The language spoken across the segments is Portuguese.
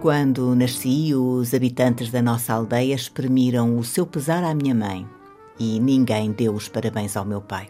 Quando nasci, os habitantes da nossa aldeia exprimiram o seu pesar à minha mãe e ninguém deu os parabéns ao meu pai.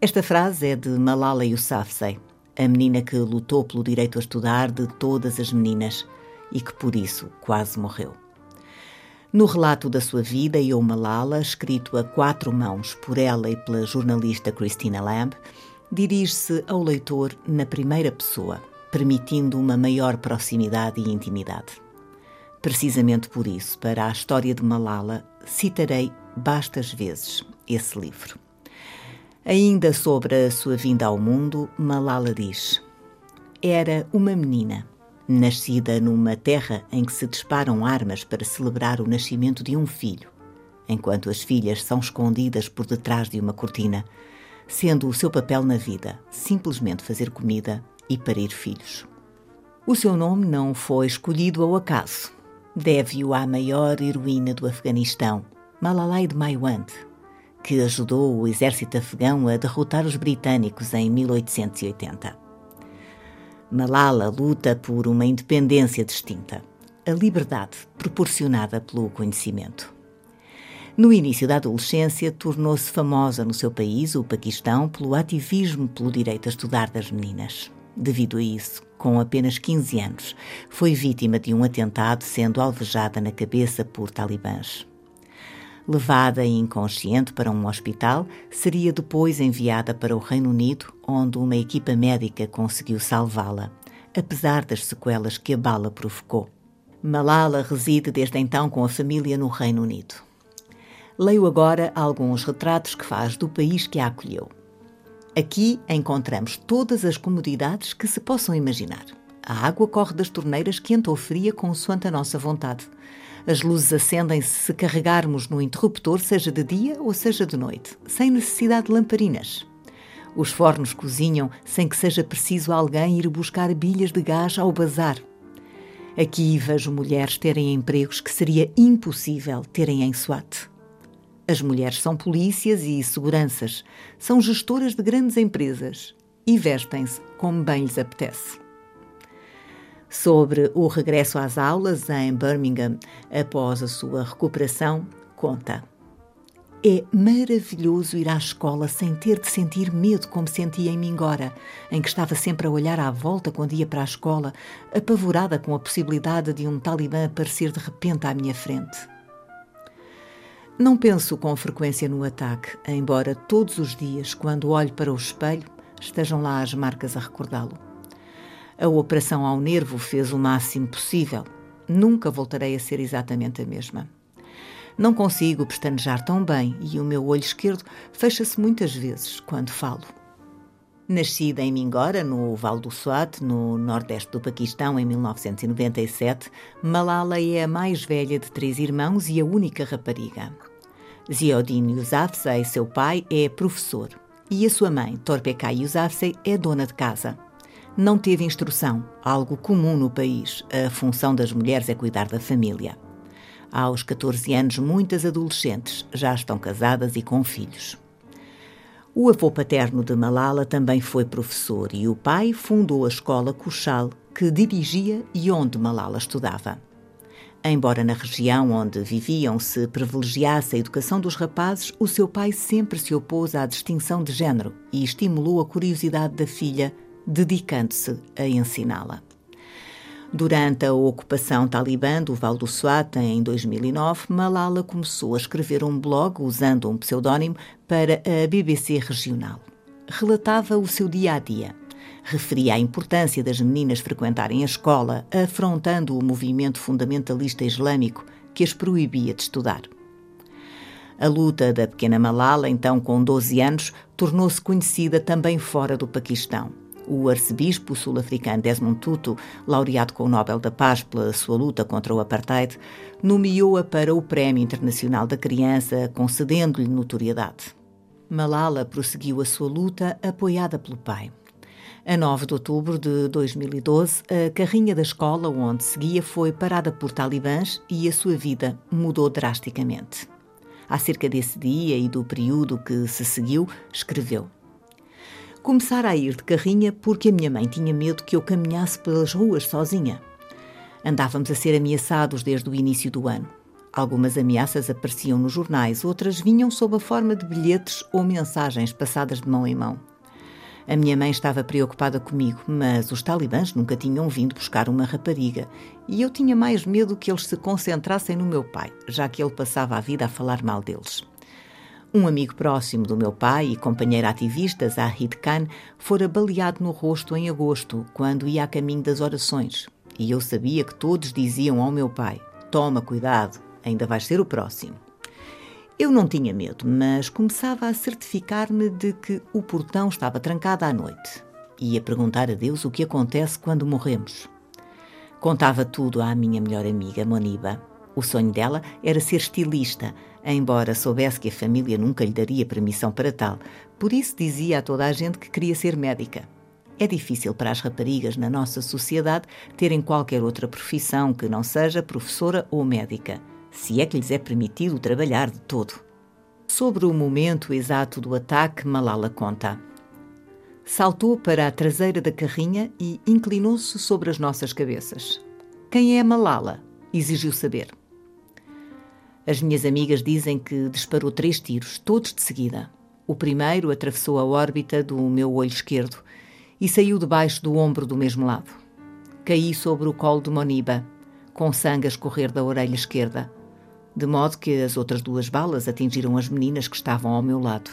Esta frase é de Malala Yousafzai, a menina que lutou pelo direito a estudar de todas as meninas e que por isso quase morreu. No relato da sua vida, Eu Malala, escrito a quatro mãos por ela e pela jornalista Christina Lamb, dirige-se ao leitor na primeira pessoa – permitindo uma maior proximidade e intimidade. Precisamente por isso, para a história de Malala, citarei bastas vezes esse livro. Ainda sobre a sua vinda ao mundo, Malala diz: Era uma menina, nascida numa terra em que se disparam armas para celebrar o nascimento de um filho, enquanto as filhas são escondidas por detrás de uma cortina, sendo o seu papel na vida simplesmente fazer comida e parir filhos. O seu nome não foi escolhido ao acaso. Deve-o à maior heroína do Afeganistão, Malalai de Maiwand, que ajudou o exército afegão a derrotar os britânicos em 1880. Malala luta por uma independência distinta, a liberdade proporcionada pelo conhecimento. No início da adolescência, tornou-se famosa no seu país, o Paquistão, pelo ativismo pelo direito a estudar das meninas. Devido a isso, com apenas 15 anos, foi vítima de um atentado, sendo alvejada na cabeça por talibãs. Levada inconsciente para um hospital, seria depois enviada para o Reino Unido, onde uma equipa médica conseguiu salvá-la, apesar das sequelas que a bala provocou. Malala reside desde então com a família no Reino Unido. Leio agora alguns retratos que faz do país que a acolheu. Aqui encontramos todas as comodidades que se possam imaginar. A água corre das torneiras quente ou fria consoante a nossa vontade. As luzes acendem-se se carregarmos no interruptor, seja de dia ou seja de noite, sem necessidade de lamparinas. Os fornos cozinham sem que seja preciso alguém ir buscar bilhas de gás ao bazar. Aqui vejo mulheres terem empregos que seria impossível terem em SWAT. As mulheres são polícias e seguranças, são gestoras de grandes empresas e vestem-se como bem lhes apetece. Sobre o regresso às aulas em Birmingham após a sua recuperação, conta. É maravilhoso ir à escola sem ter de sentir medo como sentia em Mingora, em que estava sempre a olhar à volta quando ia para a escola, apavorada com a possibilidade de um talibã aparecer de repente à minha frente. Não penso com frequência no ataque, embora todos os dias, quando olho para o espelho, estejam lá as marcas a recordá-lo. A operação ao nervo fez o máximo possível. Nunca voltarei a ser exatamente a mesma. Não consigo pestanejar tão bem e o meu olho esquerdo fecha-se muitas vezes quando falo. Nascida em Mingora, no Vale do Swat, no nordeste do Paquistão, em 1997, Malala é a mais velha de três irmãos e a única rapariga. Ziodin Yousafzai, seu pai, é professor e a sua mãe, Torpekai Yousafzai, é dona de casa. Não teve instrução, algo comum no país. A função das mulheres é cuidar da família. Aos 14 anos, muitas adolescentes já estão casadas e com filhos. O avô paterno de Malala também foi professor e o pai fundou a escola Kushal, que dirigia e onde Malala estudava. Embora na região onde viviam se privilegiasse a educação dos rapazes, o seu pai sempre se opôs à distinção de género e estimulou a curiosidade da filha, dedicando-se a ensiná-la. Durante a ocupação talibã do Val do Swat em 2009, Malala começou a escrever um blog usando um pseudónimo para a BBC regional. Relatava o seu dia a dia. Referia a importância das meninas frequentarem a escola, afrontando o movimento fundamentalista islâmico que as proibia de estudar. A luta da pequena Malala, então com 12 anos, tornou-se conhecida também fora do Paquistão O arcebispo sul-africano Desmond Tutu, laureado com o Nobel da Paz pela sua luta contra o apartheid, nomeou-a para o Prémio Internacional da Criança, concedendo-lhe notoriedade. Malala prosseguiu a sua luta apoiada pelo pai. A 9 de outubro de 2012, a carrinha da escola onde seguia foi parada por talibãs e a sua vida mudou drasticamente. Acerca desse dia e do período que se seguiu, escreveu: Começara a ir de carrinha porque a minha mãe tinha medo que eu caminhasse pelas ruas sozinha. Andávamos a ser ameaçados desde o início do ano. Algumas ameaças apareciam nos jornais, outras vinham sob a forma de bilhetes ou mensagens passadas de mão em mão. A minha mãe estava preocupada comigo, mas os talibãs nunca tinham vindo buscar uma rapariga e eu tinha mais medo que eles se concentrassem no meu pai, já que ele passava a vida a falar mal deles. Um amigo próximo do meu pai e companheiro ativista, Zahid Khan, fora baleado no rosto em agosto, quando ia a caminho das orações. E eu sabia que todos diziam ao meu pai: Toma cuidado, ainda vais ser o próximo. Eu não tinha medo, mas começava a certificar-me de que o portão estava trancado à noite. Ia perguntar a Deus o que acontece quando morremos. Contava tudo à minha melhor amiga, Moniba. O sonho dela era ser estilista, embora soubesse que a família nunca lhe daria permissão para tal. Por isso dizia a toda a gente que queria ser médica. É difícil para as raparigas na nossa sociedade terem qualquer outra profissão que não seja professora ou médica se é que lhes é permitido trabalhar de todo. Sobre o momento exato do ataque, Malala conta. Saltou para a traseira da carrinha e inclinou-se sobre as nossas cabeças. Quem é Malala? exigiu saber. As minhas amigas dizem que disparou três tiros, todos de seguida. O primeiro atravessou a órbita do meu olho esquerdo e saiu debaixo do ombro do mesmo lado. Caí sobre o colo de Moniba, com sangue a escorrer da orelha esquerda de modo que as outras duas balas atingiram as meninas que estavam ao meu lado.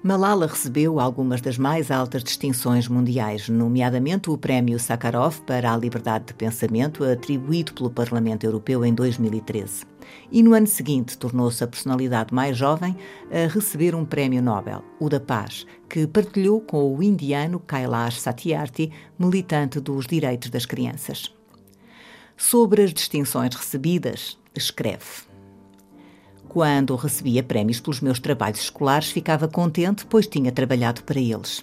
Malala recebeu algumas das mais altas distinções mundiais, nomeadamente o Prémio Sakharov para a Liberdade de Pensamento, atribuído pelo Parlamento Europeu em 2013. E no ano seguinte tornou-se a personalidade mais jovem a receber um prémio Nobel, o da Paz, que partilhou com o indiano Kailash Satyarthi, militante dos direitos das crianças. Sobre as distinções recebidas, escreve. Quando recebia prémios pelos meus trabalhos escolares, ficava contente, pois tinha trabalhado para eles.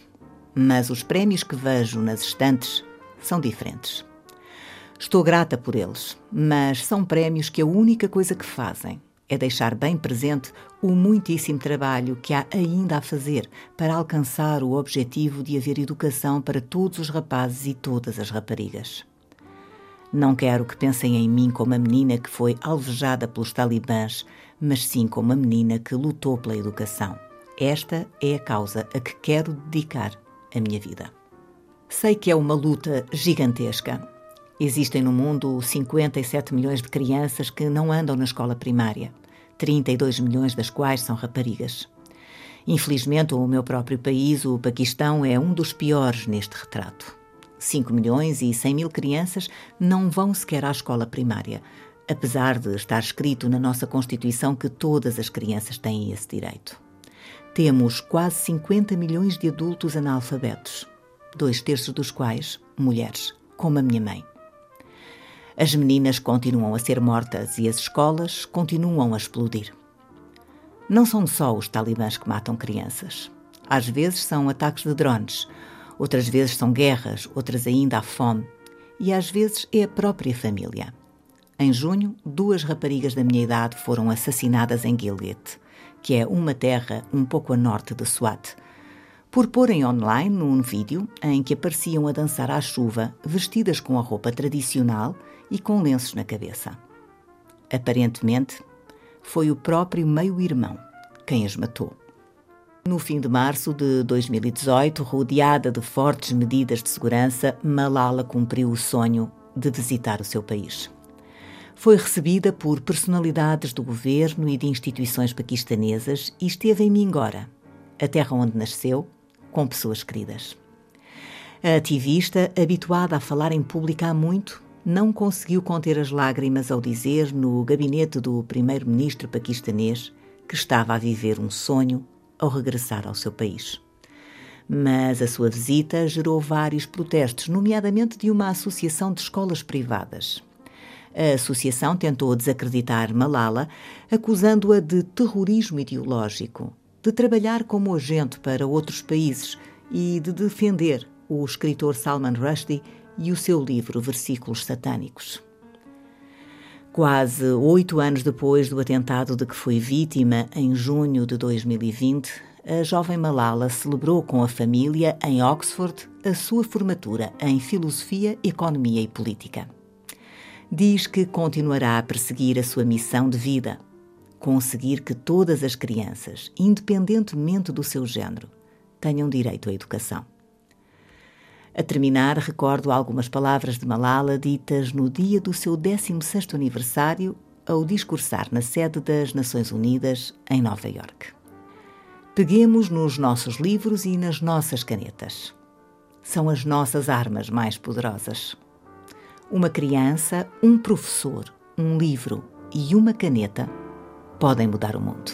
Mas os prémios que vejo nas estantes são diferentes. Estou grata por eles, mas são prémios que a única coisa que fazem é deixar bem presente o muitíssimo trabalho que há ainda a fazer para alcançar o objetivo de haver educação para todos os rapazes e todas as raparigas. Não quero que pensem em mim como a menina que foi alvejada pelos talibãs mas sim como uma menina que lutou pela educação. Esta é a causa a que quero dedicar a minha vida. Sei que é uma luta gigantesca. Existem no mundo 57 milhões de crianças que não andam na escola primária, 32 milhões das quais são raparigas. Infelizmente, o meu próprio país, o Paquistão, é um dos piores neste retrato. 5 milhões e 100 mil crianças não vão sequer à escola primária, apesar de estar escrito na nossa Constituição que todas as crianças têm esse direito. Temos quase 50 milhões de adultos analfabetos, dois terços dos quais mulheres, como a minha mãe. As meninas continuam a ser mortas e as escolas continuam a explodir. Não são só os talibãs que matam crianças. Às vezes são ataques de drones, outras vezes são guerras, outras ainda a fome, e às vezes é a própria família. Em junho, duas raparigas da minha idade foram assassinadas em Gilead, que é uma terra um pouco a norte de Swat, por porem online um vídeo em que apareciam a dançar à chuva, vestidas com a roupa tradicional e com lenços na cabeça. Aparentemente, foi o próprio meio-irmão quem as matou. No fim de março de 2018, rodeada de fortes medidas de segurança, Malala cumpriu o sonho de visitar o seu país foi recebida por personalidades do governo e de instituições paquistanesas e esteve em Mingora, a terra onde nasceu, com pessoas queridas. A ativista, habituada a falar em público há muito, não conseguiu conter as lágrimas ao dizer no gabinete do primeiro-ministro paquistanês que estava a viver um sonho ao regressar ao seu país. Mas a sua visita gerou vários protestos, nomeadamente de uma associação de escolas privadas. A associação tentou desacreditar Malala, acusando-a de terrorismo ideológico, de trabalhar como agente para outros países e de defender o escritor Salman Rushdie e o seu livro Versículos Satânicos. Quase oito anos depois do atentado de que foi vítima, em junho de 2020, a jovem Malala celebrou com a família, em Oxford, a sua formatura em Filosofia, Economia e Política diz que continuará a perseguir a sua missão de vida: conseguir que todas as crianças, independentemente do seu género, tenham direito à educação. A terminar, recordo algumas palavras de Malala ditas no dia do seu 16º aniversário ao discursar na sede das Nações Unidas em Nova York. Peguemos nos nossos livros e nas nossas canetas. São as nossas armas mais poderosas. Uma criança, um professor, um livro e uma caneta podem mudar o mundo.